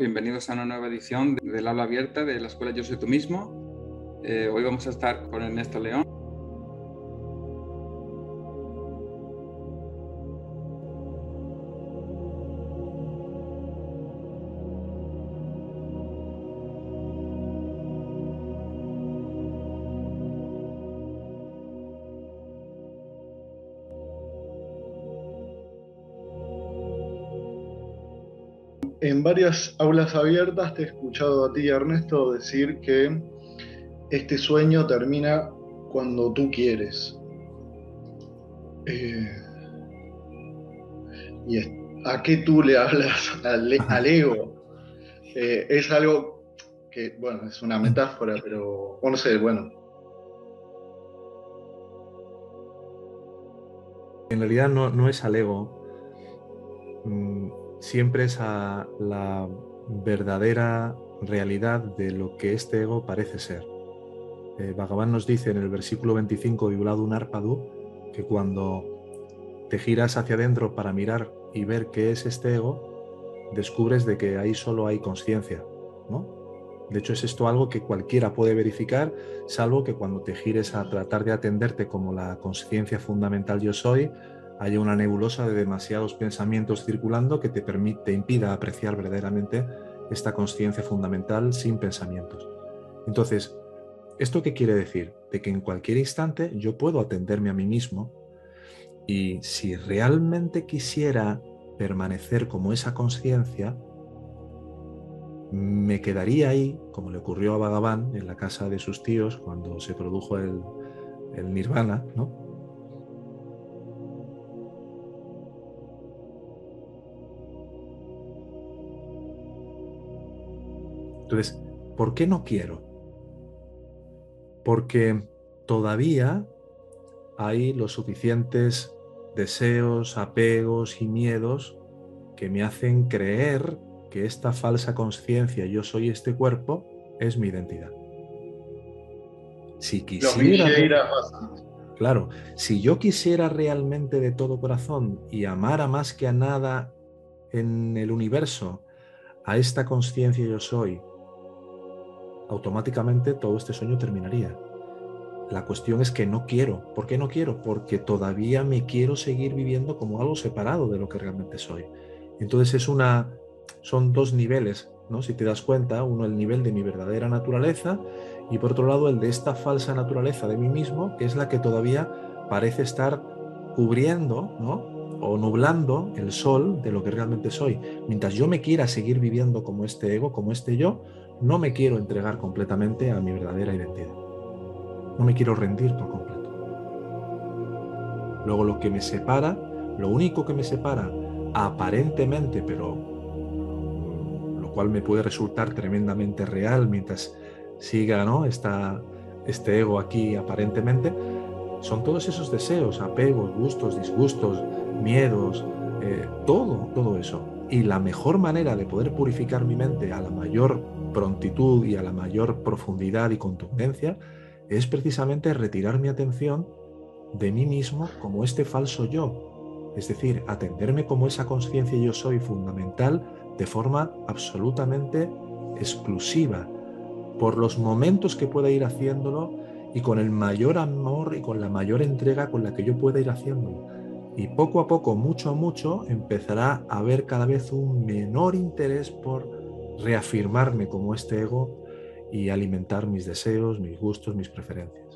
Bienvenidos a una nueva edición del aula abierta de la Escuela Yo Soy Tú Mismo. Eh, hoy vamos a estar con Ernesto León. En varias aulas abiertas te he escuchado a ti, Ernesto, decir que este sueño termina cuando tú quieres. Eh, ¿Y a qué tú le hablas al, ego? Eh, es algo que, bueno, es una metáfora, pero, no sé, bueno. En realidad no, no es al ego. Mm, siempre es a la verdadera realidad de lo que este ego parece ser. Eh, Bhagavan nos dice en el versículo 25 de Uladun Arpadu que cuando te giras hacia adentro para mirar y ver qué es este ego, descubres de que ahí solo hay conciencia, ¿no? De hecho, es esto algo que cualquiera puede verificar, salvo que cuando te gires a tratar de atenderte como la conciencia fundamental yo soy, haya una nebulosa de demasiados pensamientos circulando que te, permite, impida apreciar verdaderamente esta conciencia fundamental sin pensamientos. Entonces, ¿esto qué quiere decir? De que en cualquier instante yo puedo atenderme a mí mismo y si realmente quisiera permanecer como esa conciencia, me quedaría ahí, como le ocurrió a Bhagavan en la casa de sus tíos cuando se produjo el nirvana, ¿no? Entonces, ¿por qué no quiero? Porque todavía hay los suficientes deseos, apegos y miedos que me hacen creer que esta falsa conciencia, yo soy este cuerpo, es mi identidad. Si quisiera... Claro, si yo quisiera realmente de todo corazón y amara más que a nada en el universo a esta conciencia yo soy, automáticamente todo este sueño terminaría. La cuestión es que no quiero. ¿Por qué no quiero? Porque todavía me quiero seguir viviendo como algo separado de lo que realmente soy. Entonces es una, son dos niveles, ¿no? Si te das cuenta, uno el nivel de mi verdadera naturaleza y por otro lado el de esta falsa naturaleza de mí mismo, que es la que todavía parece estar cubriendo, ¿no? O nublando el sol de lo que realmente soy. Mientras yo me quiera seguir viviendo como este ego, como este yo, no me quiero entregar completamente a mi verdadera identidad. No me quiero rendir por completo. Luego lo que me separa, lo único que me separa aparentemente, pero mm, lo cual me puede resultar tremendamente real mientras siga ¿no? este ego aquí aparentemente, son todos esos deseos, apegos, gustos, disgustos, miedos, eh, todo, todo eso. Y la mejor manera de poder purificar mi mente a la mayor prontitud y a la mayor profundidad y contundencia es precisamente retirar mi atención de mí mismo como este falso yo, es decir, atenderme como esa conciencia yo soy fundamental de forma absolutamente exclusiva, por los momentos que pueda ir haciéndolo y con el mayor amor y con la mayor entrega con la que yo pueda ir haciéndolo. Y poco a poco, mucho a mucho, empezará a haber cada vez un menor interés por reafirmarme como este ego y alimentar mis deseos, mis gustos, mis preferencias.